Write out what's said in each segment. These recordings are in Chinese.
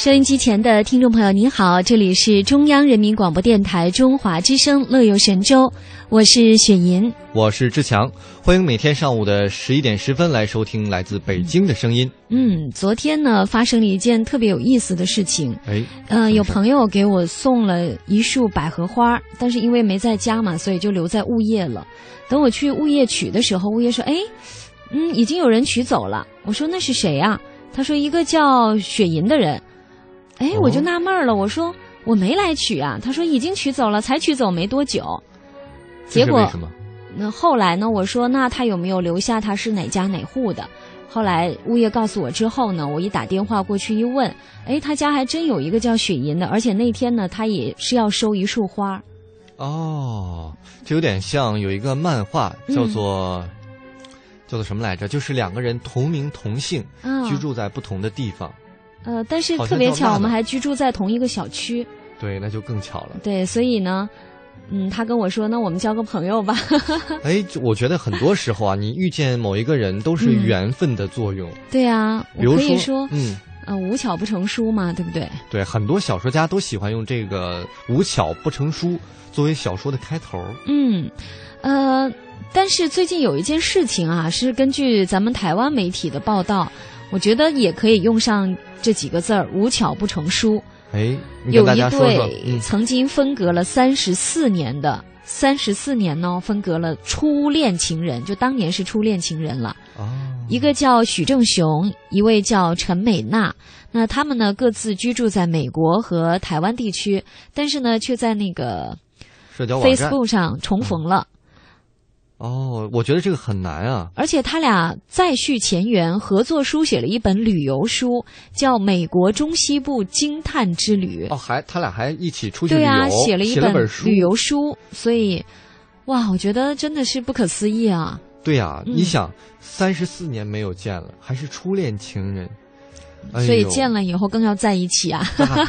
收音机前的听众朋友，您好，这里是中央人民广播电台中华之声《乐游神州》，我是雪莹，我是志强，欢迎每天上午的十一点十分来收听来自北京的声音。嗯，昨天呢发生了一件特别有意思的事情，哎，呃，有朋友给我送了一束百合花，但是因为没在家嘛，所以就留在物业了。等我去物业取的时候，物业说：“哎，嗯，已经有人取走了。”我说：“那是谁啊？”他说：“一个叫雪银的人。”哎，我就纳闷了，我说我没来取啊，他说已经取走了，才取走没多久。结果那后来呢？我说那他有没有留下他是哪家哪户的？后来物业告诉我之后呢，我一打电话过去一问，哎，他家还真有一个叫雪银的，而且那天呢，他也是要收一束花。哦，这有点像有一个漫画叫做叫做什么来着？就是两个人同名同姓，居住在不同的地方。呃，但是特别巧，我们还居住在同一个小区。对，那就更巧了。对，所以呢，嗯，他跟我说，那我们交个朋友吧。哎，我觉得很多时候啊，你遇见某一个人都是缘分的作用。对啊，我可以说，嗯，呃，无巧不成书嘛，对不对？对，很多小说家都喜欢用这个“无巧不成书”作为小说的开头。嗯，呃，但是最近有一件事情啊，是根据咱们台湾媒体的报道。我觉得也可以用上这几个字儿“无巧不成书”。哎，有一对曾经分隔了三十四年的三十四年呢，分隔了初恋情人，就当年是初恋情人了。哦，一个叫许正雄，一位叫陈美娜。那他们呢，各自居住在美国和台湾地区，但是呢，却在那个 Facebook 上重逢了。哦，我觉得这个很难啊！而且他俩再续前缘，合作书写了一本旅游书，叫《美国中西部惊叹之旅》。哦，还他俩还一起出去旅游，对啊，写了一本旅游书。所以，哇，我觉得真的是不可思议啊！对呀，你想，三十四年没有见了，还是初恋情人。所以见了以后更要在一起啊，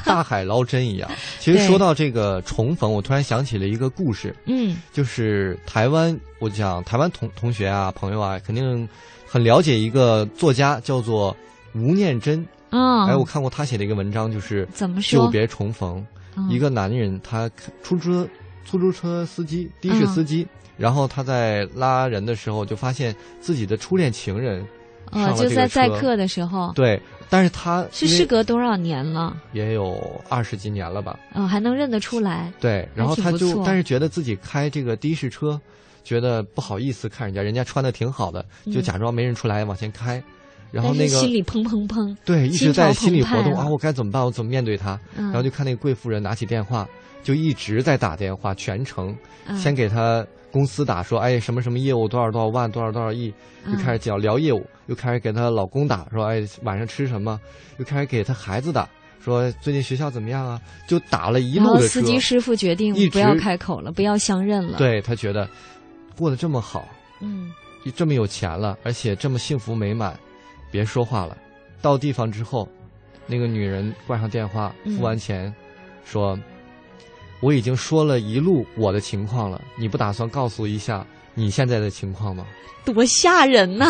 大海捞针一样。其实说到这个重逢，我突然想起了一个故事。嗯，就是台湾，我讲台湾同同学啊、朋友啊，肯定很了解一个作家，叫做吴念真。啊，哎，我看过他写的一个文章，就是怎么说？久别重逢，一个男人，他出租车出租车司机，的士司机，然后他在拉人的时候，就发现自己的初恋情人。哦，就在载客的时候。对，但是他是事隔多少年了？也有二十几年了吧？哦，还能认得出来。对，然后他就，但是觉得自己开这个的士车，觉得不好意思看人家，人家穿的挺好的，就假装没认出来往前开，然后那个心里砰砰砰，对，一直在心里活动啊，我该怎么办？我怎么面对他？然后就看那个贵妇人拿起电话，就一直在打电话，全程先给他。公司打说，哎，什么什么业务多少多少万，多少多少亿，又开始讲聊业务，又开始给她老公打说，哎，晚上吃什么？又开始给她孩子打说，最近学校怎么样啊？就打了一路的车。司机师傅决定不要开口了，不要相认了。对他觉得过得这么好，嗯，这么有钱了，而且这么幸福美满，别说话了。到地方之后，那个女人挂上电话，付完钱，说。我已经说了一路我的情况了，你不打算告诉一下你现在的情况吗？多吓人呐！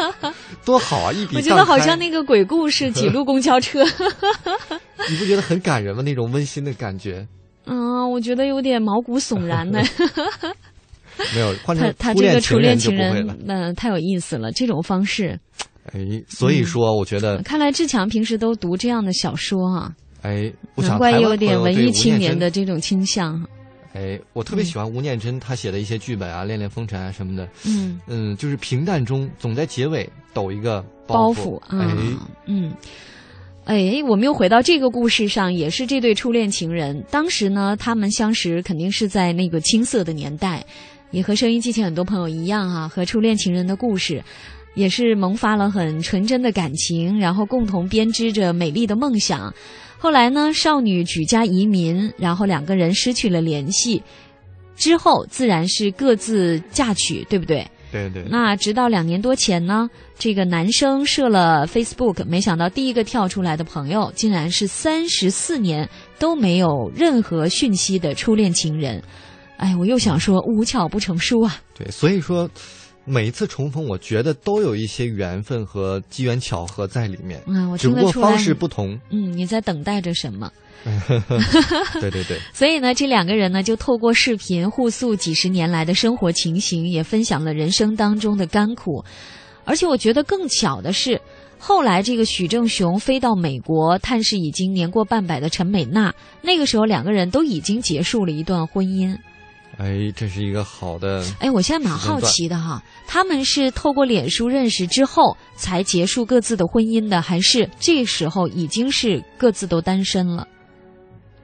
多好啊！一笔 我觉得好像那个鬼故事，几路公交车。你不觉得很感人吗？那种温馨的感觉。嗯，我觉得有点毛骨悚然呢。没有，他他这个初恋情人，那太有意思了。这种方式。哎，所以说，我觉得。看来志强平时都读这样的小说啊。哎，难怪有点文艺青年的这种倾向。哎，我特别喜欢吴念真他写的一些剧本啊，《恋恋风尘》啊什么的。嗯嗯，就是平淡中总在结尾抖一个包袱。哎，嗯，哎，我们又回到这个故事上，也是这对初恋情人。当时呢，他们相识肯定是在那个青涩的年代，也和收音机前很多朋友一样啊，和初恋情人的故事，也是萌发了很纯真的感情，然后共同编织着美丽的梦想。后来呢，少女举家移民，然后两个人失去了联系，之后自然是各自嫁娶，对不对？对对。那直到两年多前呢，这个男生设了 Facebook，没想到第一个跳出来的朋友，竟然是三十四年都没有任何讯息的初恋情人。哎，我又想说，无巧不成书啊。对，所以说每一次重逢，我觉得都有一些缘分和机缘巧合在里面。嗯，我只不过方式不同。嗯，你在等待着什么？对 对对，所以呢，这两个人呢就透过视频互诉几十年来的生活情形，也分享了人生当中的甘苦。而且我觉得更巧的是，后来这个许正雄飞到美国探视已经年过半百的陈美娜，那个时候两个人都已经结束了一段婚姻。哎，这是一个好的。哎，我现在蛮好奇的哈，他们是透过脸书认识之后才结束各自的婚姻的，还是这时候已经是各自都单身了？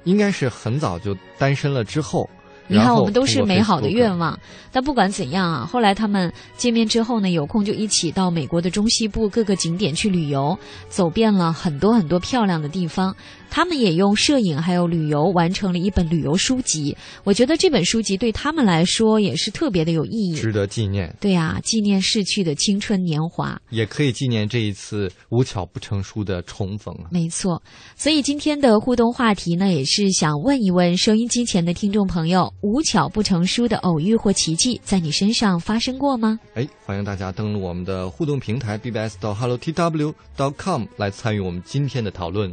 应该是很早就单身了之后。你看，我们都是美好的愿望。但不管怎样啊，后来他们见面之后呢，有空就一起到美国的中西部各个景点去旅游，走遍了很多很多漂亮的地方。他们也用摄影还有旅游完成了一本旅游书籍。我觉得这本书籍对他们来说也是特别的有意义，值得纪念。对啊，纪念逝去的青春年华，也可以纪念这一次无巧不成书的重逢啊。没错，所以今天的互动话题呢，也是想问一问收音机前的听众朋友。无巧不成书的偶遇或奇迹，在你身上发生过吗？哎，欢迎大家登录我们的互动平台 bbs 到 hellotw.com 来参与我们今天的讨论。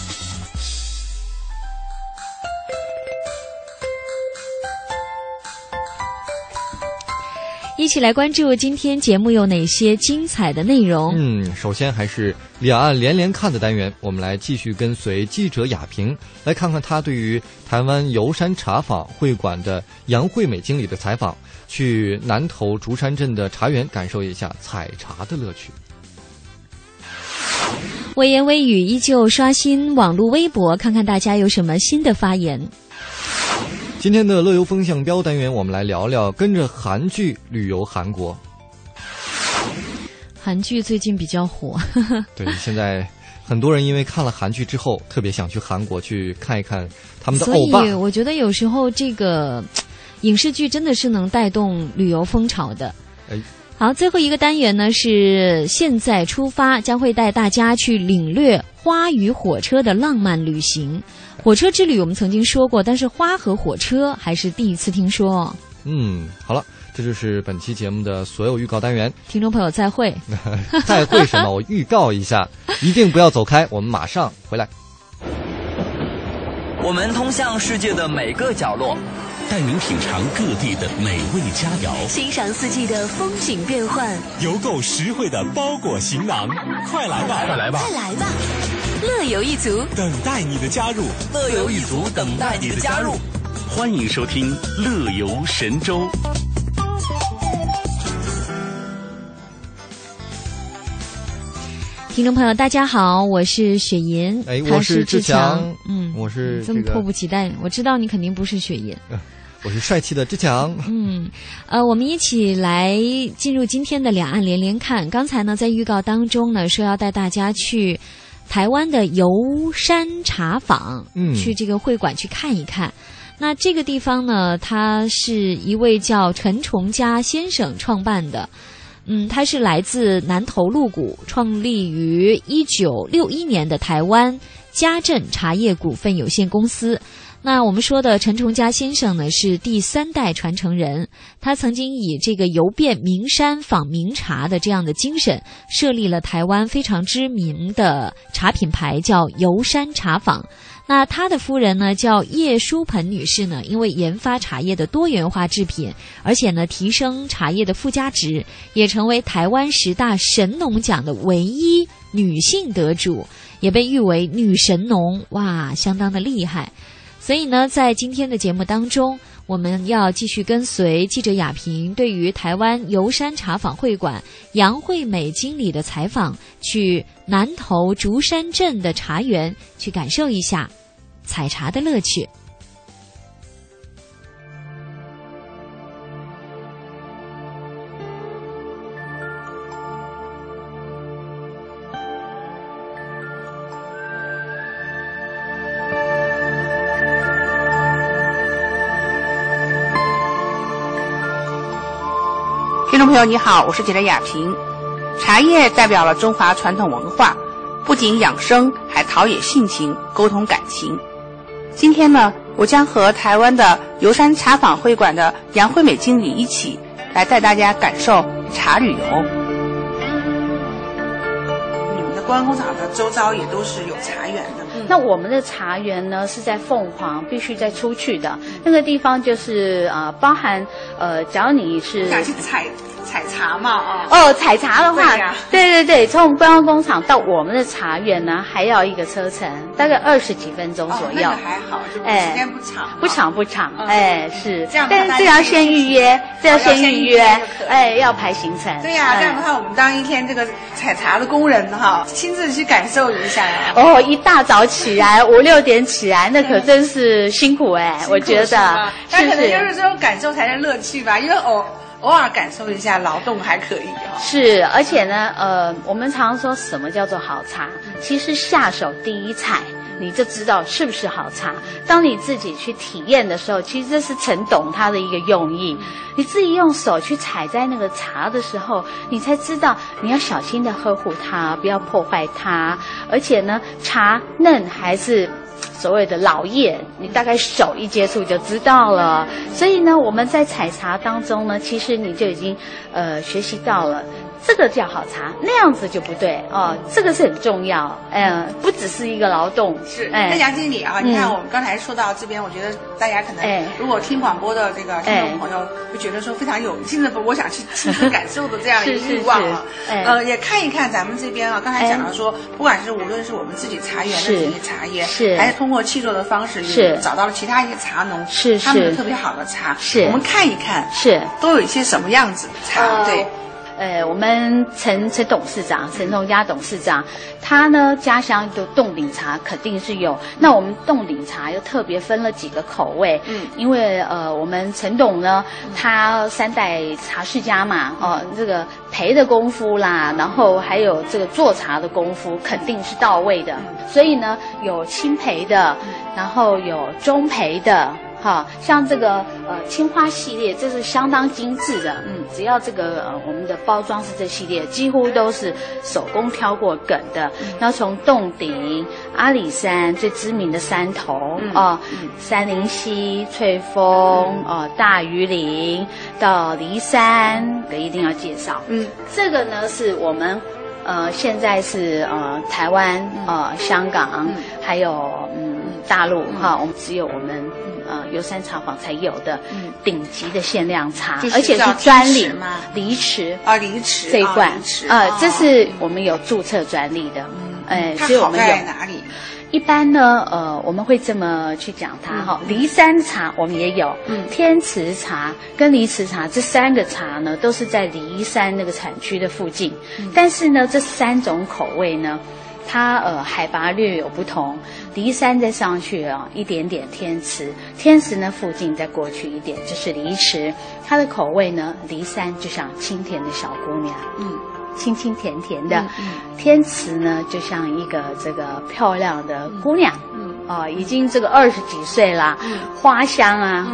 一起来关注今天节目有哪些精彩的内容？嗯，首先还是两岸连连看的单元，我们来继续跟随记者雅萍，来看看她对于台湾游山茶坊会馆的杨惠美经理的采访。去南投竹山镇的茶园感受一下采茶的乐趣。微言微语依旧刷新网络微博，看看大家有什么新的发言。今天的乐游风向标单元，我们来聊聊跟着韩剧旅游韩国。韩剧最近比较火，对，现在很多人因为看了韩剧之后，特别想去韩国去看一看他们的欧巴。所以我觉得有时候这个。影视剧真的是能带动旅游风潮的。好，最后一个单元呢是现在出发，将会带大家去领略花与火车的浪漫旅行。火车之旅我们曾经说过，但是花和火车还是第一次听说。嗯，好了，这就是本期节目的所有预告单元。听众朋友，再会。再会什么？我预告一下，一定不要走开，我们马上回来。我们通向世界的每个角落。带您品尝各地的美味佳肴，欣赏四季的风景变幻，邮购实惠的包裹行囊，快来吧，快来吧，快来吧！乐游一族等待你的加入，乐游一族等待你的加入。欢迎收听《乐游神州》。听众朋友，大家好，我是雪银，哎，我是志强，嗯，我是这么迫不及待，我知道你肯定不是雪银。我是帅气的志强。嗯，呃，我们一起来进入今天的两岸连连看。刚才呢，在预告当中呢，说要带大家去台湾的游山茶坊，嗯，去这个会馆去看一看。那这个地方呢，它是一位叫陈崇家先生创办的。嗯，他是来自南投鹿谷，创立于一九六一年的台湾家镇茶叶股份有限公司。那我们说的陈崇嘉先生呢，是第三代传承人。他曾经以这个游遍名山访名茶的这样的精神，设立了台湾非常知名的茶品牌，叫游山茶坊。那他的夫人呢，叫叶淑盆女士呢，因为研发茶叶的多元化制品，而且呢提升茶叶的附加值，也成为台湾十大神农奖的唯一女性得主，也被誉为女神农。哇，相当的厉害。所以呢，在今天的节目当中，我们要继续跟随记者雅萍对于台湾游山茶坊会馆杨惠美经理的采访，去南投竹山镇的茶园去感受一下采茶的乐趣。朋友你好，我是记者雅萍。茶叶代表了中华传统文化，不仅养生，还陶冶性情，沟通感情。今天呢，我将和台湾的游山茶坊会馆的杨惠美经理一起来带大家感受茶旅游。你们的观光工厂的周遭也都是有茶园的。那我们的茶园呢是在凤凰，必须再出去的那个地方就是啊，包含呃，只要你是想去采。采茶嘛，哦哦，采茶的话，对对对，从观光工厂到我们的茶园呢，还要一个车程，大概二十几分钟左右。还好，哎，时间不长，不长不长，哎，是这样。但是这要先预约，这要先预约，哎，要排行程。对呀，这样的话，我们当一天这个采茶的工人哈，亲自去感受一下。哦，一大早起来，五六点起来，那可真是辛苦哎，我觉得。但可能就是这种感受才是乐趣吧，因为哦。偶尔感受一下劳动还可以哈。是，而且呢，呃，我们常说什么叫做好茶？其实下手第一采，你就知道是不是好茶。当你自己去体验的时候，其实这是陈懂它的一个用意。你自己用手去采摘那个茶的时候，你才知道你要小心的呵护它，不要破坏它。而且呢，茶嫩还是。所谓的老叶，你大概手一接触就知道了。所以呢，我们在采茶当中呢，其实你就已经呃学习到了。这个叫好茶，那样子就不对哦。这个是很重要，嗯，不只是一个劳动。是，那杨经理啊，你看我们刚才说到这边，我觉得大家可能如果听广播的这个听众朋友，会觉得说非常有亲自我想去亲身感受的这样一个欲望啊。呃，也看一看咱们这边啊，刚才讲到说，不管是无论是我们自己茶园的这些茶叶，是，还是通过契作的方式，是找到了其他一些茶农，是他们的特别好的茶，是，我们看一看，是，都有一些什么样子的茶，对。呃，我们陈陈董事长，陈崇家董事长，他呢家乡的冻顶茶肯定是有。那我们冻顶茶又特别分了几个口味，嗯，因为呃，我们陈董呢，他三代茶世家嘛，哦，这个培的功夫啦，然后还有这个做茶的功夫肯定是到位的，所以呢，有轻培的，然后有中培的。哈像这个呃青花系列，这是相当精致的。嗯，只要这个呃我们的包装是这系列，几乎都是手工挑过梗的。那从洞顶、阿里山最知名的山头啊，三林溪、翠峰啊、大榆林到骊山，这一定要介绍。嗯，这个呢是我们呃现在是呃台湾呃香港还有嗯大陆哈，我们只有我们。呃，游山茶坊才有的顶级的限量茶，而且是专利吗？梨池啊，梨池这一罐啊，这是我们有注册专利的。哎，所以我们有哪里？一般呢，呃，我们会这么去讲它哈。梨山茶我们也有，嗯，天池茶跟梨池茶这三个茶呢，都是在梨山那个产区的附近。但是呢，这三种口味呢，它呃海拔略有不同。梨山再上去啊，一点点天池，天池呢附近再过去一点就是离池，它的口味呢，梨山就像清甜的小姑娘，嗯，清清甜甜的，嗯天池呢就像一个这个漂亮的姑娘，啊，已经这个二十几岁啦，花香啊，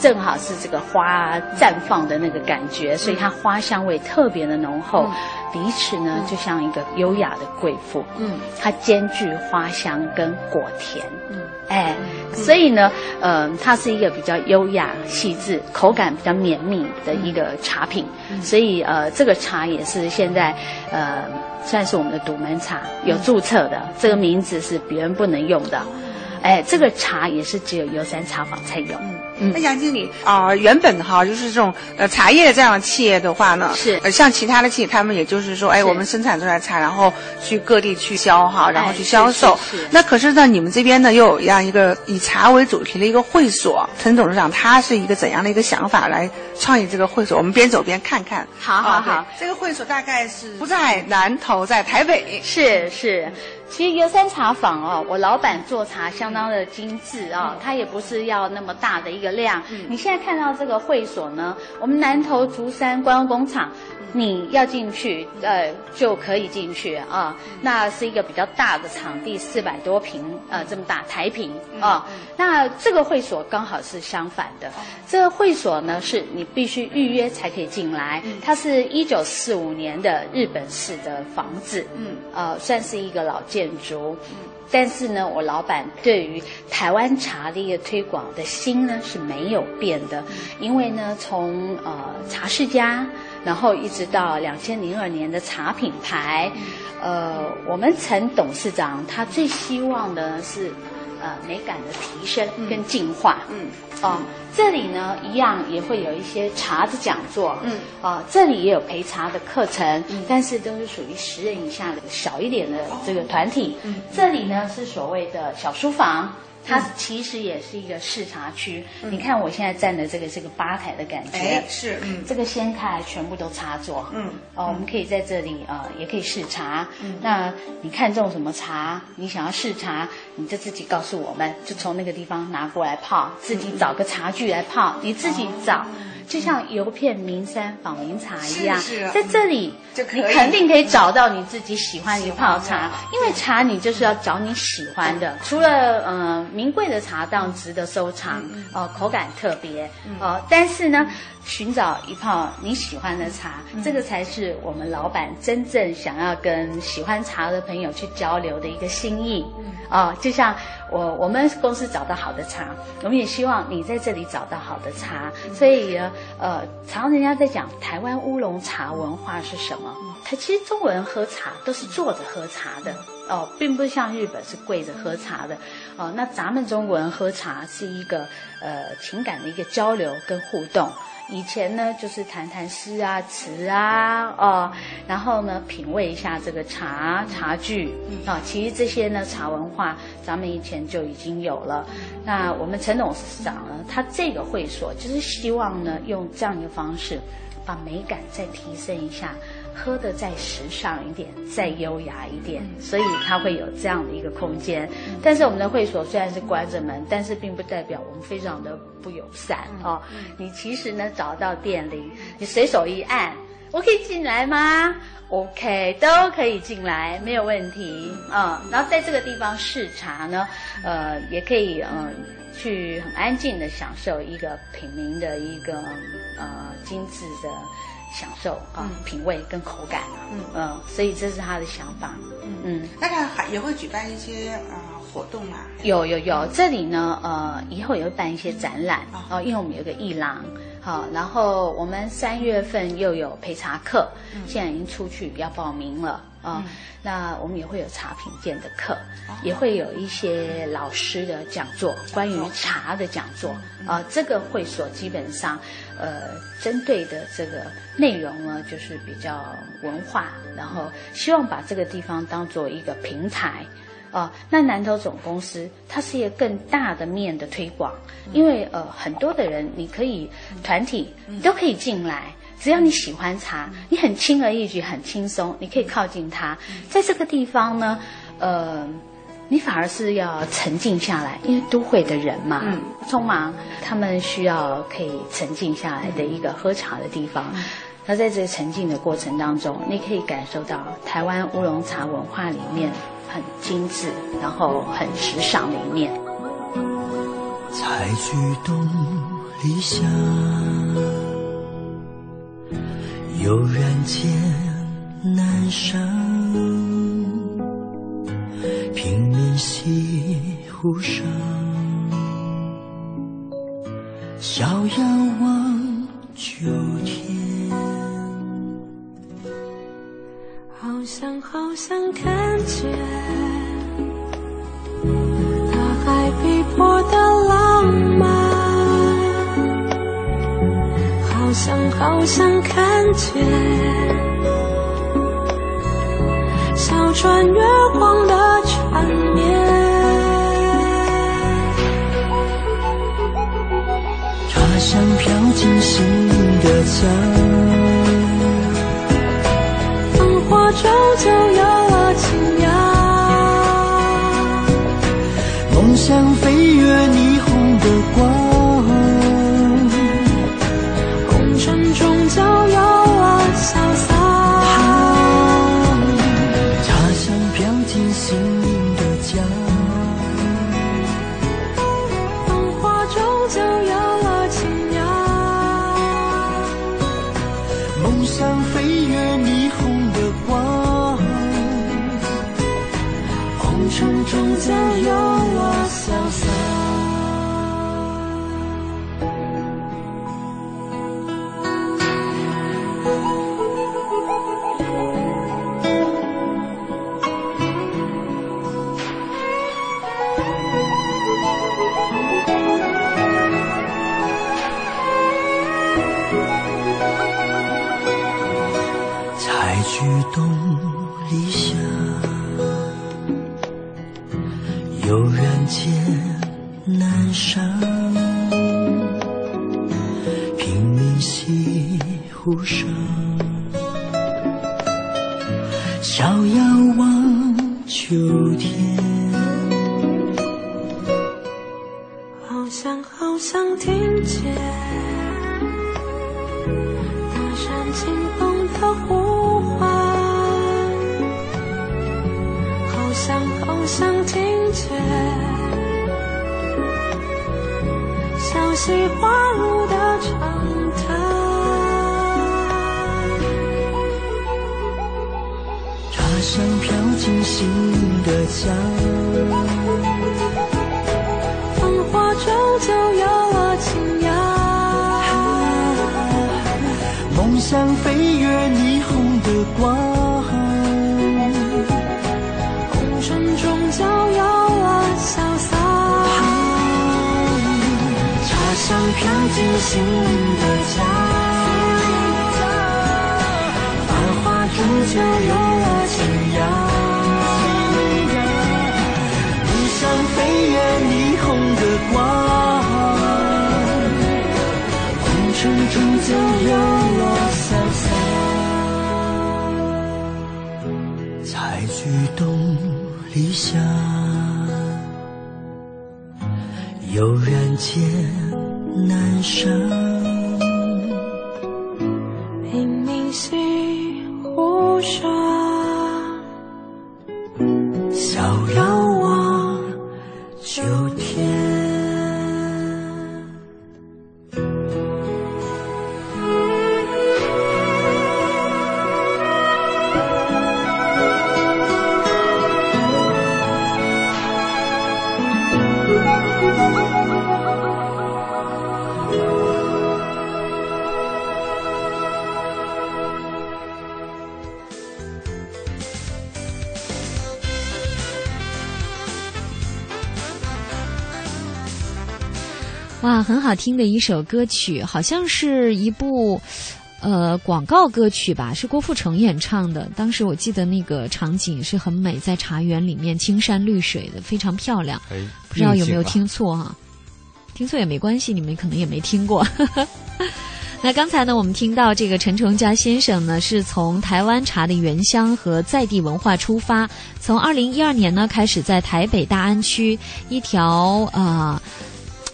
正好是这个花绽放的那个感觉，所以它花香味特别的浓厚。鼻齿呢就像一个优雅的贵妇，嗯，它兼具花香跟果甜，嗯，哎，所以呢，呃，它是一个比较优雅细致、口感比较绵密的一个茶品，所以呃，这个茶也是现在呃算是我们的独门茶，有注册的，这个名字是别人不能用的，哎，这个茶也是只有游山茶坊才有。嗯嗯那杨经理啊，原本哈就是这种呃茶叶这样的企业的话呢，是呃像其他的企业，他们也就是说，哎，我们生产出来茶，然后去各地去销哈，然后去销售。是。那可是呢，你们这边呢又有这样一个以茶为主题的一个会所，陈董事长他是一个怎样的一个想法来创意这个会所？我们边走边看看。好好好，这个会所大概是不在南头，在台北。是是。其实游山茶坊哦，我老板做茶相当的精致啊，他也不是要那么大的一个量。你现在看到这个会所呢，我们南投竹山观光工厂。你要进去，呃，就可以进去啊。那是一个比较大的场地，四百多平，呃，这么大台平啊。那这个会所刚好是相反的，这个会所呢是你必须预约才可以进来。它是一九四五年的日本式的房子，嗯，呃，算是一个老建筑。但是呢，我老板对于台湾茶的一个推广的心呢是没有变的，因为呢，从呃茶世家。然后一直到两千零二年的茶品牌，呃，我们陈董事长他最希望的是，呃，美感的提升跟进化。嗯，哦，这里呢一样也会有一些茶的讲座。嗯，哦，这里也有陪茶的课程，嗯但是都是属于十人以下的小一点的这个团体。嗯，这里呢是所谓的小书房。它其实也是一个视察区，你看我现在站的这个是个吧台的感觉，是，嗯，这个掀开来全部都插座，嗯，哦，我们可以在这里啊，也可以试茶，那你看中什么茶，你想要试茶，你就自己告诉我们，就从那个地方拿过来泡，自己找个茶具来泡，你自己找。就像游遍名山访名茶一样，在这里你肯定可以找到你自己喜欢的泡茶，因为茶你就是要找你喜欢的。除了嗯名贵的茶当然值得收藏，哦口感特别，哦但是呢。寻找一泡你喜欢的茶，这个才是我们老板真正想要跟喜欢茶的朋友去交流的一个心意。啊，就像我我们公司找到好的茶，我们也希望你在这里找到好的茶。所以呢，呃，常人家在讲台湾乌龙茶文化是什么？它其实中国人喝茶都是坐着喝茶的哦，并不像日本是跪着喝茶的哦。那咱们中国人喝茶是一个呃情感的一个交流跟互动。以前呢，就是谈谈诗啊、词啊，哦，然后呢，品味一下这个茶茶具啊。其实这些呢，茶文化咱们以前就已经有了。那我们陈董事长呢，他这个会所就是希望呢，用这样一个方式，把美感再提升一下。喝的再时尚一点，再优雅一点，所以它会有这样的一个空间。但是我们的会所虽然是关着门，但是并不代表我们非常的不友善哦。你其实呢找到店里，你随手一按，我可以进来吗？OK，都可以进来，没有问题啊。然后在这个地方视察呢，呃，也可以嗯去很安静的享受一个品茗的一个呃精致的。享受啊，品味跟口感啊，嗯。嗯，所以这是他的想法，嗯。嗯，那他还也会举办一些啊活动啊，有有有，这里呢呃以后也会办一些展览哦，因为我们有个艺廊，好，然后我们三月份又有陪茶课，现在已经出去要报名了。啊，那我们也会有茶品鉴的课，也会有一些老师的讲座，关于茶的讲座。啊，这个会所基本上，呃，针对的这个内容呢，就是比较文化，然后希望把这个地方当做一个平台。啊，那南投总公司它是一个更大的面的推广，因为呃，很多的人你可以团体都可以进来。只要你喜欢茶，你很轻而易举，很轻松，你可以靠近它。在这个地方呢，呃，你反而是要沉静下来，因为都会的人嘛，匆忙，他们需要可以沉静下来的一个喝茶的地方。那在这个沉浸的过程当中，你可以感受到台湾乌龙茶文化里面很精致，然后很时尚的一面。采菊东篱下，悠然见南山，平明西湖上，逍遥望秋天，好想好想看见。大海碧波的浪漫，好想好想看见。小船月光的缠绵。茶香飘进心的家，小溪滑入的长谈。茶香飘进心的家，繁华终究有了情芽。梦想飞越霓虹的光，心。哇，很好听的一首歌曲，好像是一部呃广告歌曲吧，是郭富城演唱的。当时我记得那个场景是很美，在茶园里面，青山绿水的，非常漂亮。哎，不知道有没有听错哈、听错也没关系，你们可能也没听过。那刚才呢，我们听到这个陈崇佳先生呢，是从台湾茶的原乡和在地文化出发，从二零一二年呢开始在台北大安区一条呃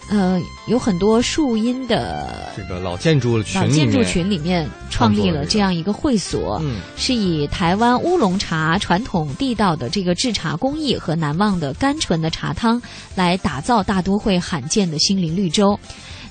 呃，有很多树荫的这个老建筑群老建筑群里面创立了这样一个会所，嗯，是以台湾乌龙茶传统地道的这个制茶工艺和难忘的甘醇的茶汤来打造大都会罕见的心灵绿洲。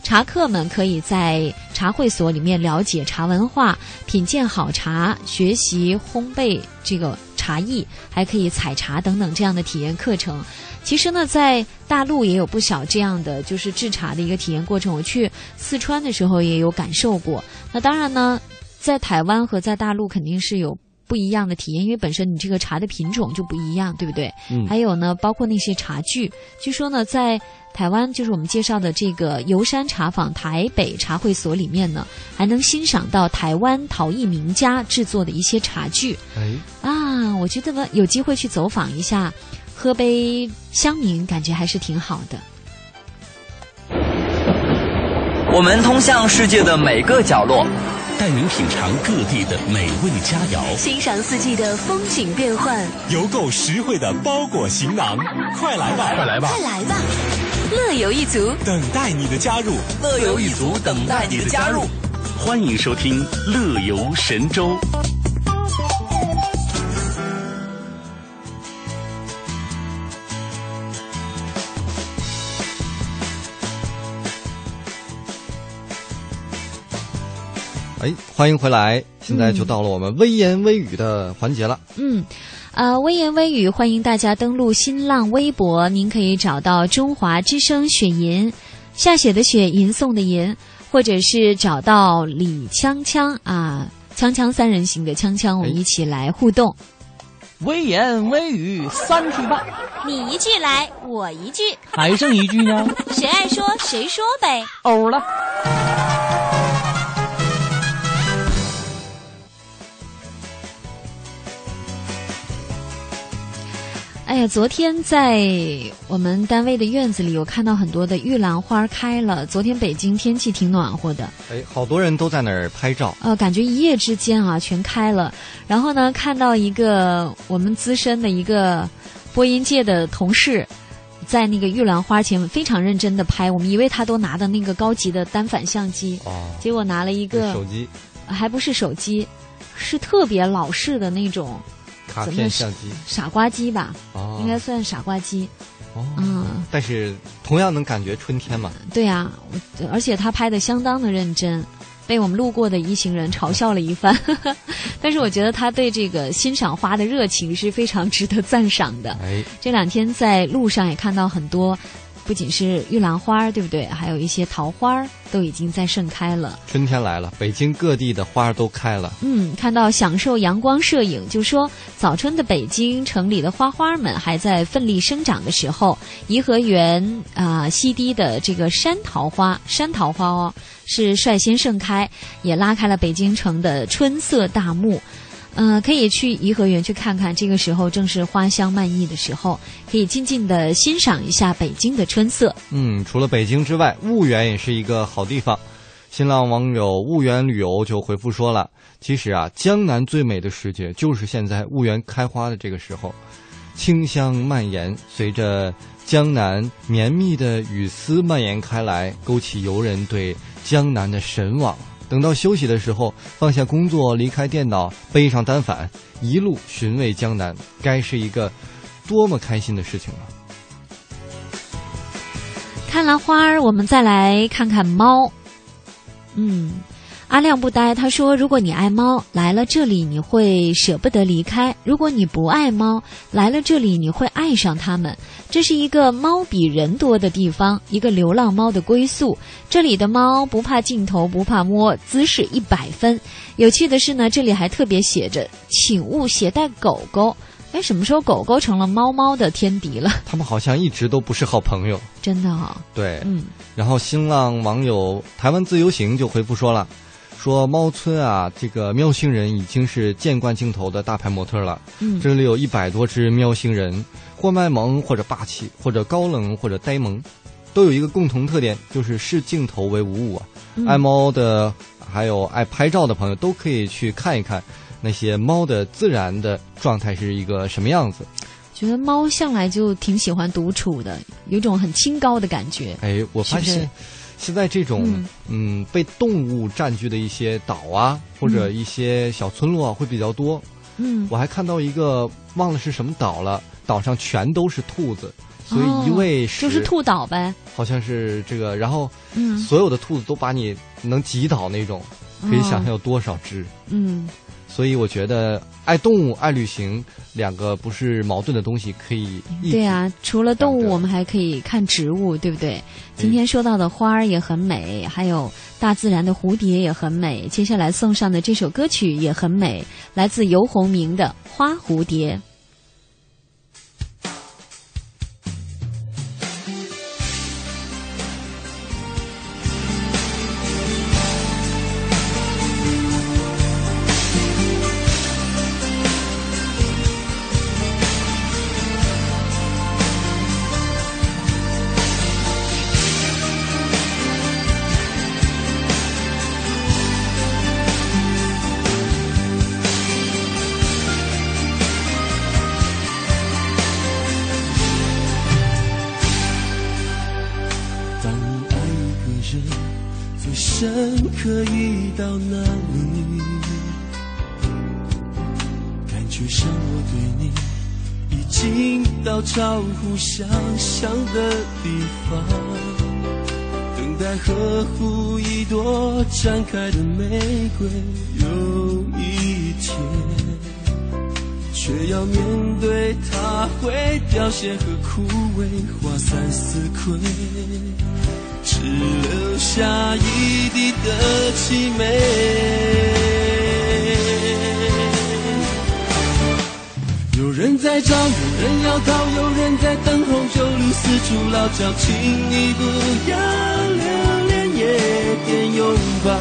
茶客们可以在茶会所里面了解茶文化，品鉴好茶，学习烘焙这个茶艺，还可以采茶等等这样的体验课程。其实呢，在大陆也有不少这样的就是制茶的一个体验过程。我去四川的时候也有感受过。那当然呢，在台湾和在大陆肯定是有不一样的体验，因为本身你这个茶的品种就不一样，对不对？嗯。还有呢，包括那些茶具，据说呢，在台湾就是我们介绍的这个游山茶坊台北茶会所里面呢，还能欣赏到台湾陶艺名家制作的一些茶具。哎。啊，我觉得呢，有机会去走访一下。喝杯香茗，感觉还是挺好的。我们通向世界的每个角落，带您品尝各地的美味佳肴，欣赏四季的风景变幻，邮购实惠的包裹行囊。快来吧，快来吧，快来吧！乐游一族等待你的加入，乐游一族等待你的加入。欢迎收听《乐游神州》。哎，欢迎回来！现在就到了我们微言微语的环节了。嗯，啊，微言微语，欢迎大家登录新浪微博，您可以找到中华之声雪银，下雪的雪，吟诵的吟，或者是找到李锵锵啊，锵锵三人行的锵锵，我们一起来互动。微言微语三句半，你一句来，我一句，还剩一句呢？谁爱说谁说呗。欧了。哎呀，昨天在我们单位的院子里，我看到很多的玉兰花开了。昨天北京天气挺暖和的，哎，好多人都在那儿拍照。呃，感觉一夜之间啊，全开了。然后呢，看到一个我们资深的一个播音界的同事，在那个玉兰花前非常认真的拍。我们以为他都拿的那个高级的单反相机，哦，结果拿了一个手机，还不是手机，是特别老式的那种。卡片相机，傻瓜机吧，哦，应该算傻瓜机，哦，嗯，但是同样能感觉春天嘛。对啊，而且他拍的相当的认真，被我们路过的一行人嘲笑了一番，但是我觉得他对这个欣赏花的热情是非常值得赞赏的。哎，这两天在路上也看到很多。不仅是玉兰花，对不对？还有一些桃花都已经在盛开了。春天来了，北京各地的花都开了。嗯，看到享受阳光摄影，就说早春的北京城里的花花们还在奋力生长的时候，颐和园啊西堤的这个山桃花，山桃花哦是率先盛开，也拉开了北京城的春色大幕。嗯，可以去颐和园去看看，这个时候正是花香漫溢的时候，可以静静的欣赏一下北京的春色。嗯，除了北京之外，婺源也是一个好地方。新浪网友婺源旅游就回复说了，其实啊，江南最美的时节就是现在婺源开花的这个时候，清香蔓延，随着江南绵密的雨丝蔓延开来，勾起游人对江南的神往。等到休息的时候，放下工作，离开电脑，背上单反，一路寻味江南，该是一个多么开心的事情啊！看了花儿，我们再来看看猫。嗯，阿亮不呆，他说：“如果你爱猫，来了这里你会舍不得离开；如果你不爱猫，来了这里你会爱上它们。这是一个猫比人多的地方，一个流浪猫的归宿。这里的猫不怕镜头，不怕摸，姿势一百分。有趣的是呢，这里还特别写着，请勿携带狗狗。”哎，什么时候狗狗成了猫猫的天敌了？他们好像一直都不是好朋友，真的哈。对，嗯。然后新浪网友台湾自由行就回复说了，说猫村啊，这个喵星人已经是见惯镜头的大牌模特了。嗯。这里有一百多只喵星人，或卖萌，或者霸气，或者高冷，或者呆萌，都有一个共同特点，就是视镜头为无物啊。嗯、爱猫的，还有爱拍照的朋友都可以去看一看。那些猫的自然的状态是一个什么样子？觉得猫向来就挺喜欢独处的，有种很清高的感觉。哎，我发现现在这种嗯被动物占据的一些岛啊，或者一些小村落啊会比较多。嗯，我还看到一个忘了是什么岛了，岛上全都是兔子，所以一喂食就是兔岛呗。好像是这个，然后嗯，所有的兔子都把你能挤倒那种，可以想象有多少只。嗯。所以我觉得爱动物、爱旅行两个不是矛盾的东西，可以对啊。除了动物，我们还可以看植物，对不对？今天说到的花儿也很美，还有大自然的蝴蝶也很美。接下来送上的这首歌曲也很美，来自游鸿明的《花蝴蝶》。想象的地方，等待呵护一朵绽开的玫瑰。有一天，却要面对它会凋谢和枯萎，花散似溃，只留下一地的凄美。人在找，有人要逃，有人在等候，就路四处落脚，请你不要留恋夜店拥抱，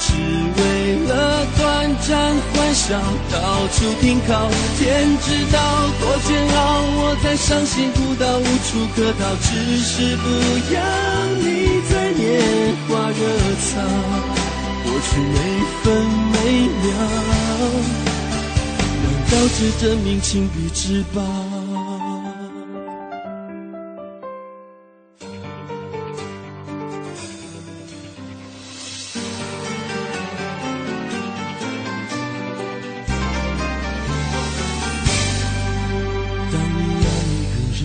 只为了短暂欢笑，到处停靠。天知道多煎熬，我在伤心孤岛无处可逃，只是不要你在年华热草，过去每分每秒。导致证明情比之宝。当你爱一个人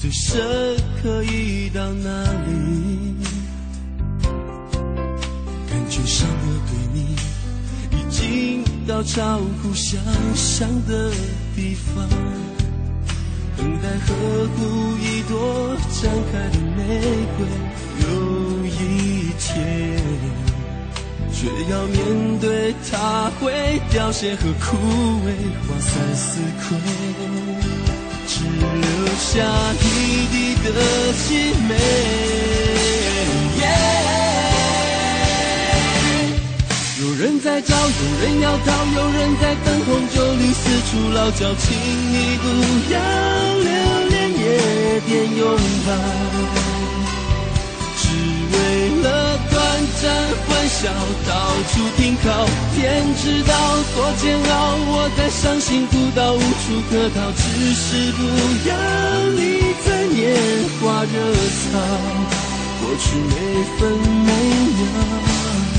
最深可以到哪里？感觉上我对你已经。到超乎想想的地方，等待呵护一朵绽开的玫瑰。有一天，却要面对它会凋谢和枯萎，花散似溃，只留下一地的凄美。人在找，有人要逃，有人在等红酒绿四处落脚，请你不要留恋夜店拥抱，只为了短暂欢笑，到处停靠。天知道多煎熬，我在伤心孤岛无处可逃，只是不要你在年华热草，过去每分每秒。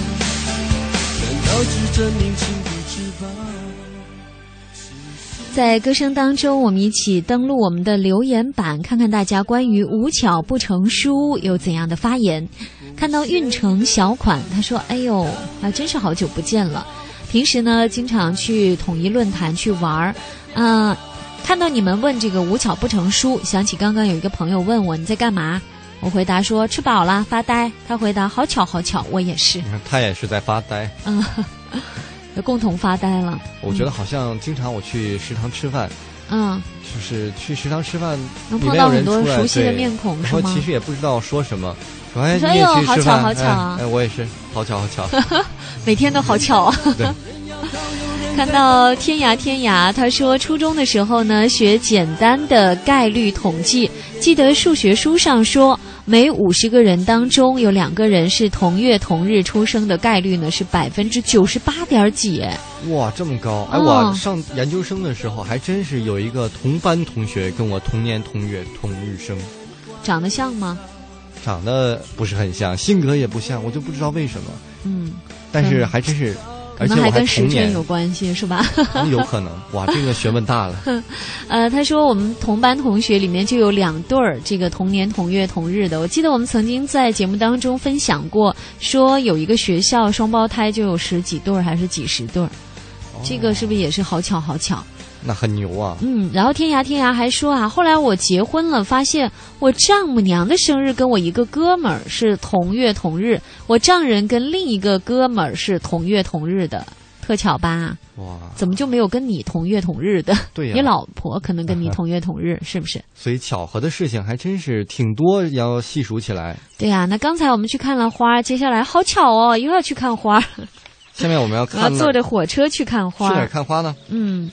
在歌声当中，我们一起登录我们的留言板，看看大家关于“无巧不成书”有怎样的发言。看到运城小款，他说：“哎呦，还真是好久不见了。平时呢，经常去统一论坛去玩儿，啊，看到你们问这个‘无巧不成书’，想起刚刚有一个朋友问我你在干嘛。”我回答说吃饱了发呆。他回答好巧好巧，我也是。他也是在发呆。嗯，共同发呆了。我觉得好像经常我去食堂吃饭，嗯，就是去食堂吃饭，能碰到很多熟悉的面孔，然后其实也不知道说什么。哎，你也去吃饭？哎，我也是，好巧好巧。每天都好巧啊。看到天涯天涯，他说初中的时候呢，学简单的概率统计，记得数学书上说，每五十个人当中有两个人是同月同日出生的概率呢是百分之九十八点几。哇，这么高！哎，我上研究生的时候还真是有一个同班同学跟我同年同月同日生，长得像吗？长得不是很像，性格也不像，我就不知道为什么。嗯，但是还真是。可能还跟时辰有关系，是吧？有可能哇，这个学问大了。呃，他说我们同班同学里面就有两对儿，这个同年同月同日的。我记得我们曾经在节目当中分享过，说有一个学校双胞胎就有十几对儿，还是几十对儿。这个是不是也是好巧好巧？那很牛啊！嗯，然后天涯天涯还说啊，后来我结婚了，发现我丈母娘的生日跟我一个哥们儿是同月同日，我丈人跟另一个哥们儿是同月同日的，特巧吧？哇，怎么就没有跟你同月同日的？对呀，你老婆可能跟你同月同日，是不是？所以巧合的事情还真是挺多，要细数起来。对呀，那刚才我们去看了花，接下来好巧哦，又要去看花。下面我们要看，坐着火车去看花。去哪看花呢？嗯。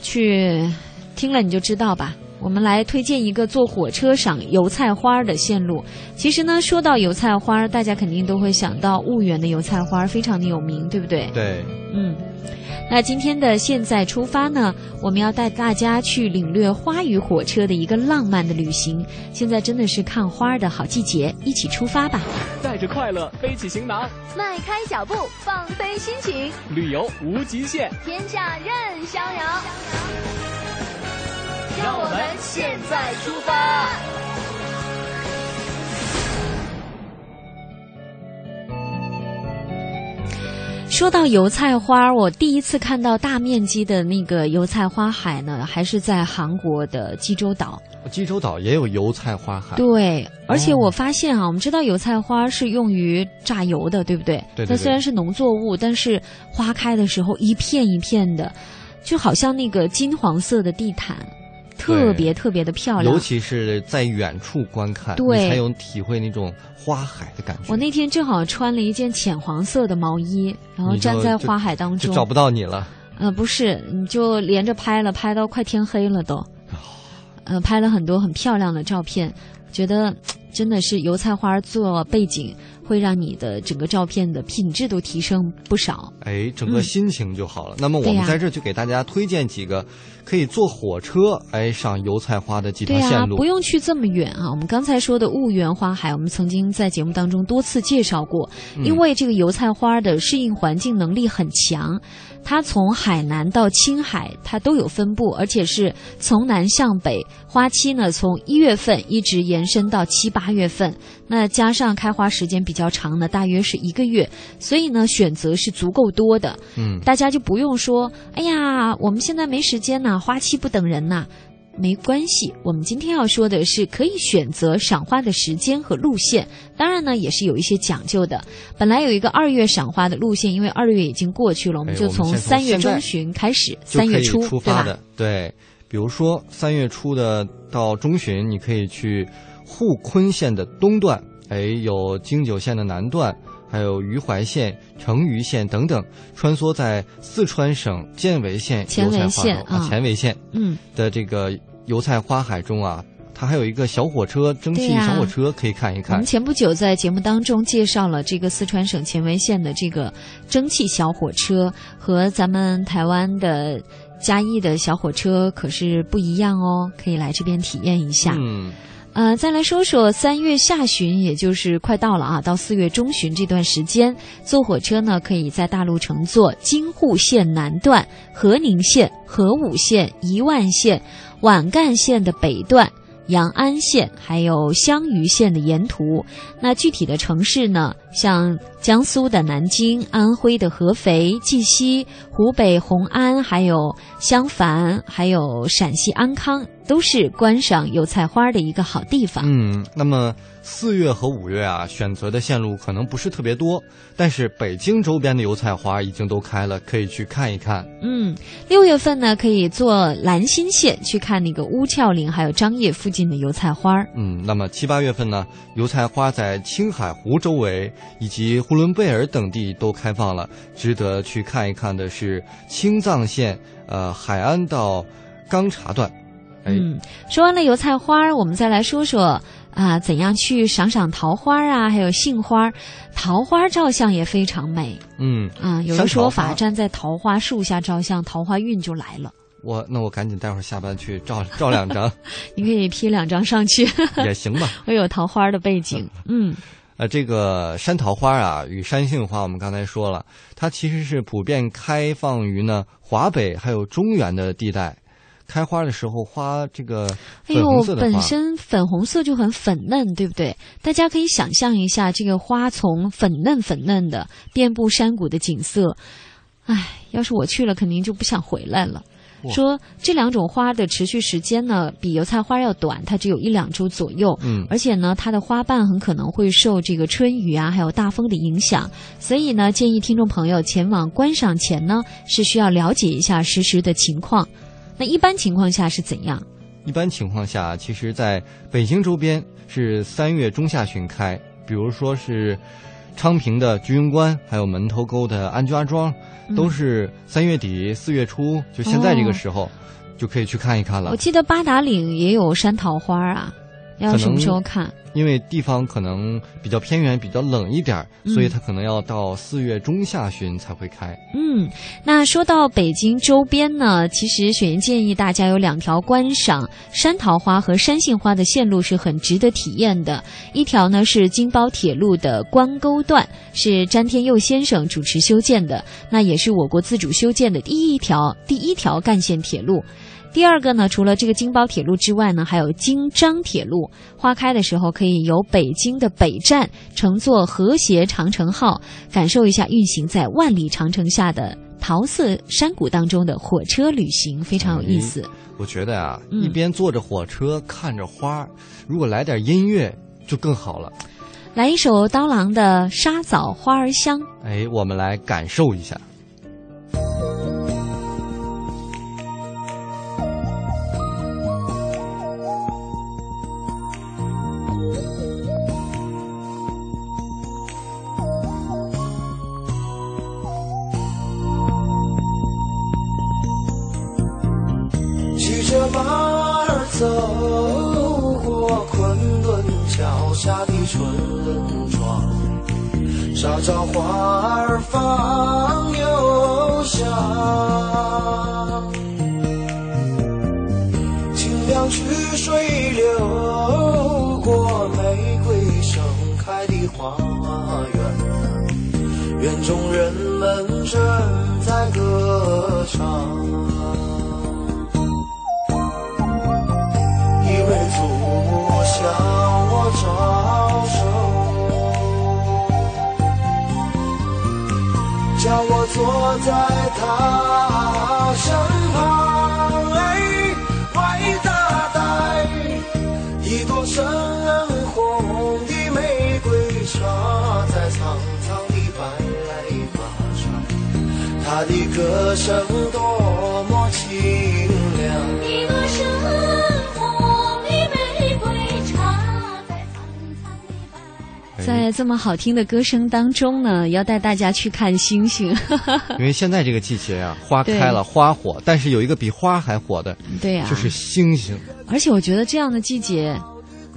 去听了你就知道吧。我们来推荐一个坐火车赏油菜花的线路。其实呢，说到油菜花，大家肯定都会想到婺源的油菜花，非常的有名，对不对？对。嗯。那今天的现在出发呢，我们要带大家去领略花与火车的一个浪漫的旅行。现在真的是看花的好季节，一起出发吧！带着快乐，背起行囊，迈开脚步，放飞心情，旅游无极限，天下任逍遥。让我们现在出发。说到油菜花，我第一次看到大面积的那个油菜花海呢，还是在韩国的济州岛。济州岛也有油菜花海。对，而且我发现啊，我们知道油菜花是用于榨油的，对不对？对。它虽然是农作物，但是花开的时候一片一片的，就好像那个金黄色的地毯。特别特别的漂亮，尤其是在远处观看，对，才有体会那种花海的感觉。我那天正好穿了一件浅黄色的毛衣，然后站在花海当中，就找不到你了。呃，不是，你就连着拍了，拍到快天黑了都。呃，拍了很多很漂亮的照片，觉得真的是油菜花做背景。会让你的整个照片的品质都提升不少，哎，整个心情就好了。那么我们在这就给大家推荐几个可以坐火车哎上油菜花的几条线路，不用去这么远啊。我们刚才说的婺源花海，我们曾经在节目当中多次介绍过，因为这个油菜花的适应环境能力很强。它从海南到青海，它都有分布，而且是从南向北。花期呢，从一月份一直延伸到七八月份。那加上开花时间比较长呢，大约是一个月，所以呢，选择是足够多的。嗯，大家就不用说，哎呀，我们现在没时间呢，花期不等人呐。没关系，我们今天要说的是可以选择赏花的时间和路线，当然呢也是有一些讲究的。本来有一个二月赏花的路线，因为二月已经过去了，我们就从三月中旬开始，三月初出发的。对，比如说三月初的到中旬，你可以去沪昆线的东段，哎，有京九线的南段，还有余淮线、成渝线等等，穿梭在四川省犍为县前围县啊，犍为县嗯的这个。油菜花海中啊，它还有一个小火车，蒸汽小火车可以看一看。我们前不久在节目当中介绍了这个四川省犍为县的这个蒸汽小火车，和咱们台湾的嘉义的小火车可是不一样哦，可以来这边体验一下。嗯，呃，再来说说三月下旬，也就是快到了啊，到四月中旬这段时间，坐火车呢，可以在大陆乘坐京沪线南段、和宁线、合武线、宜万线。皖赣线的北段、阳安线还有湘渝线的沿途，那具体的城市呢？像江苏的南京、安徽的合肥、绩溪、湖北红安，还有襄樊，还有陕西安康，都是观赏油菜花的一个好地方。嗯，那么。四月和五月啊，选择的线路可能不是特别多，但是北京周边的油菜花已经都开了，可以去看一看。嗯，六月份呢，可以坐兰新线去看那个乌鞘岭，还有张掖附近的油菜花。嗯，那么七八月份呢，油菜花在青海湖周围以及呼伦贝尔等地都开放了。值得去看一看的是青藏线，呃，海安到钢察段。嗯，说完了油菜花，我们再来说说啊，怎样去赏赏桃花啊，还有杏花。桃花照相也非常美。嗯啊，有个说法，站在桃花树下照相，桃花运就来了。我那我赶紧待会儿下班去照 照两张。你可以 P 两张上去 也行吧。我有桃花的背景。嗯，呃，这个山桃花啊，与山杏花，我们刚才说了，它其实是普遍开放于呢华北还有中原的地带。开花的时候，花这个粉红色的本身粉红色就很粉嫩，对不对？大家可以想象一下，这个花丛粉嫩粉嫩的遍布山谷的景色。唉，要是我去了，肯定就不想回来了。说这两种花的持续时间呢，比油菜花要短，它只有一两周左右。嗯，而且呢，它的花瓣很可能会受这个春雨啊，还有大风的影响。所以呢，建议听众朋友前往观赏前呢，是需要了解一下实时的情况。那一般情况下是怎样？一般情况下，其实在北京周边是三月中下旬开，比如说是昌平的居庸关，还有门头沟的安家庄。都是三月底四月初，就现在这个时候，就可以去看一看了。我记得八达岭也有山桃花啊，要什么时候看？因为地方可能比较偏远，比较冷一点，所以它可能要到四月中下旬才会开。嗯，那说到北京周边呢，其实雪岩建议大家有两条观赏山桃花和山杏花的线路是很值得体验的。一条呢是京包铁路的关沟段，是詹天佑先生主持修建的，那也是我国自主修建的第一条第一条干线铁路。第二个呢，除了这个京包铁路之外呢，还有京张铁路。花开的时候，可以由北京的北站乘坐和谐长城号，感受一下运行在万里长城下的桃色山谷当中的火车旅行，非常有意思。我觉得啊，一边坐着火车看着花，如果来点音乐就更好了。来一首刀郎的《沙枣花儿香》。哎，我们来感受一下。走过昆仑脚下的村庄，沙枣花儿放又香，歌声多么清亮。在这么好听的歌声当中呢，要带大家去看星星。因为现在这个季节啊，花开了，花火，但是有一个比花还火的，对呀，就是星星。而且我觉得这样的季节。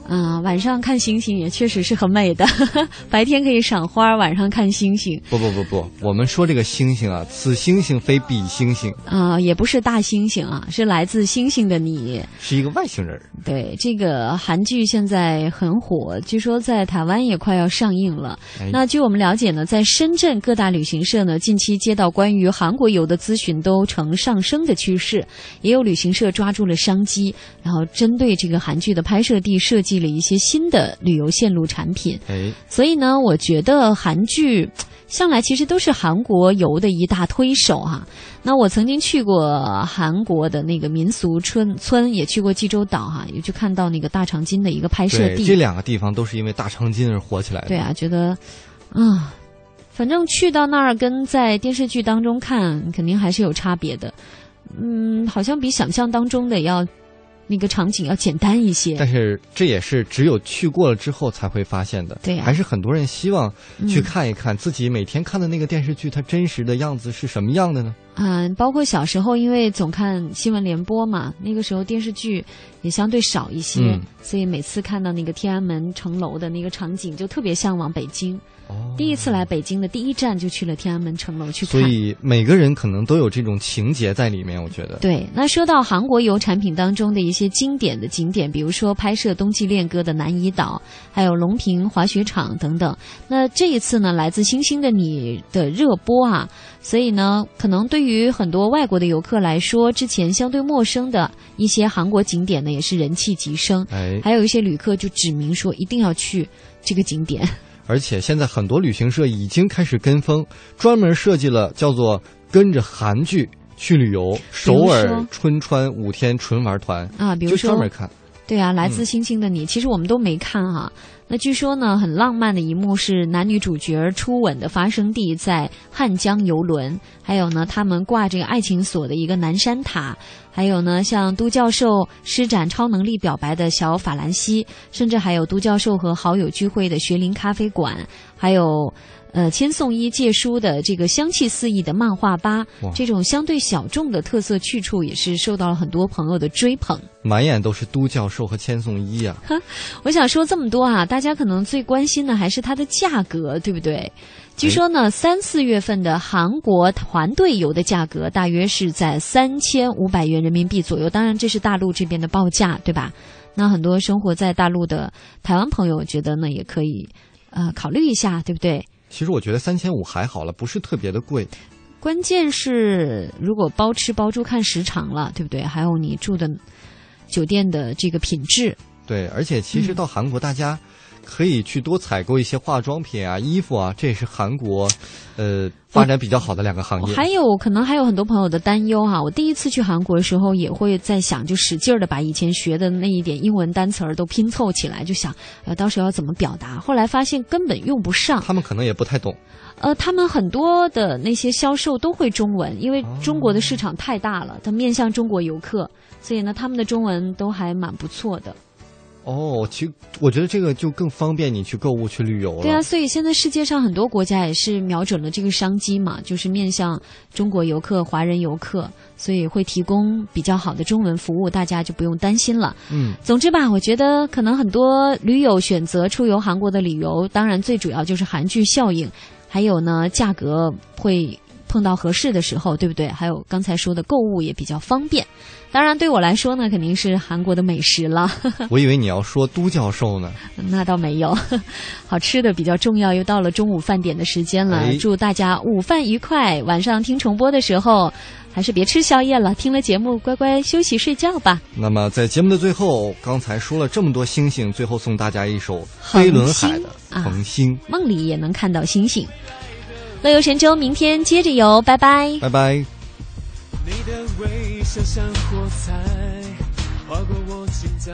啊，晚上看星星也确实是很美的。白天可以赏花，晚上看星星。不不不不，我们说这个星星啊，此星星非彼星星啊，也不是大猩猩啊，是来自星星的你，是一个外星人。对，这个韩剧现在很火，据说在台湾也快要上映了。那据我们了解呢，在深圳各大旅行社呢，近期接到关于韩国游的咨询都呈上升的趋势，也有旅行社抓住了商机，然后针对这个韩剧的拍摄地设计。了一些新的旅游线路产品，哎，所以呢，我觉得韩剧向来其实都是韩国游的一大推手哈。那我曾经去过韩国的那个民俗村村，也去过济州岛哈，也去看到那个大长今的一个拍摄地。这两个地方都是因为大长今而火起来的。对啊，觉得啊，反正去到那儿跟在电视剧当中看，肯定还是有差别的。嗯，好像比想象当中的要。那个场景要简单一些。但是这也是只有去过了之后才会发现的。对呀，还是很多人希望去看一看自己每天看的那个电视剧，它真实的样子是什么样的呢？嗯，包括小时候，因为总看新闻联播嘛，那个时候电视剧也相对少一些，所以每次看到那个天安门城楼的那个场景，就特别向往北京。第一次来北京的第一站就去了天安门城楼去看，所以每个人可能都有这种情节在里面。我觉得，对。那说到韩国游产品当中的一些经典的景点，比如说拍摄冬季恋歌的南怡岛，还有龙平滑雪场等等。那这一次呢，来自星星的你的热播啊，所以呢，可能对于很多外国的游客来说，之前相对陌生的一些韩国景点呢，也是人气急升。哎，还有一些旅客就指明说一定要去这个景点。而且现在很多旅行社已经开始跟风，专门设计了叫做“跟着韩剧去旅游”首尔春川五天纯玩团啊，比如说专门看。对啊，来自星星的你，其实我们都没看哈。那据说呢，很浪漫的一幕是男女主角初吻的发生地在汉江游轮，还有呢，他们挂这个爱情锁的一个南山塔，还有呢，像都教授施展超能力表白的小法兰西，甚至还有都教授和好友聚会的学林咖啡馆，还有。呃，千颂伊借书的这个香气四溢的漫画吧，这种相对小众的特色去处，也是受到了很多朋友的追捧。满眼都是都教授和千颂伊啊！我想说这么多啊，大家可能最关心的还是它的价格，对不对？据说呢，三四月份的韩国团队游的价格大约是在三千五百元人民币左右，当然这是大陆这边的报价，对吧？那很多生活在大陆的台湾朋友觉得呢，也可以呃考虑一下，对不对？其实我觉得三千五还好了，不是特别的贵。关键是如果包吃包住看时长了，对不对？还有你住的酒店的这个品质。对，而且其实到韩国大家。可以去多采购一些化妆品啊、衣服啊，这也是韩国，呃，发展比较好的两个行业。还有可能还有很多朋友的担忧哈，我第一次去韩国的时候也会在想，就使劲儿的把以前学的那一点英文单词儿都拼凑起来，就想呃，到时候要怎么表达。后来发现根本用不上。他们可能也不太懂。呃，他们很多的那些销售都会中文，因为中国的市场太大了，它面向中国游客，所以呢，他们的中文都还蛮不错的。哦，其实我觉得这个就更方便你去购物、去旅游了。对啊，所以现在世界上很多国家也是瞄准了这个商机嘛，就是面向中国游客、华人游客，所以会提供比较好的中文服务，大家就不用担心了。嗯，总之吧，我觉得可能很多驴友选择出游韩国的理由，当然最主要就是韩剧效应，还有呢，价格会碰到合适的时候，对不对？还有刚才说的购物也比较方便。当然，对我来说呢，肯定是韩国的美食了。我以为你要说都教授呢。那倒没有，好吃的比较重要。又到了中午饭点的时间了，祝大家午饭愉快。晚上听重播的时候，还是别吃宵夜了，听了节目乖乖休息睡觉吧。那么在节目的最后，刚才说了这么多星星，最后送大家一首飞轮海的《恒星》，梦里也能看到星星。乐游神州，明天接着游，拜拜，拜拜。你的微笑像火柴，划过我心脏。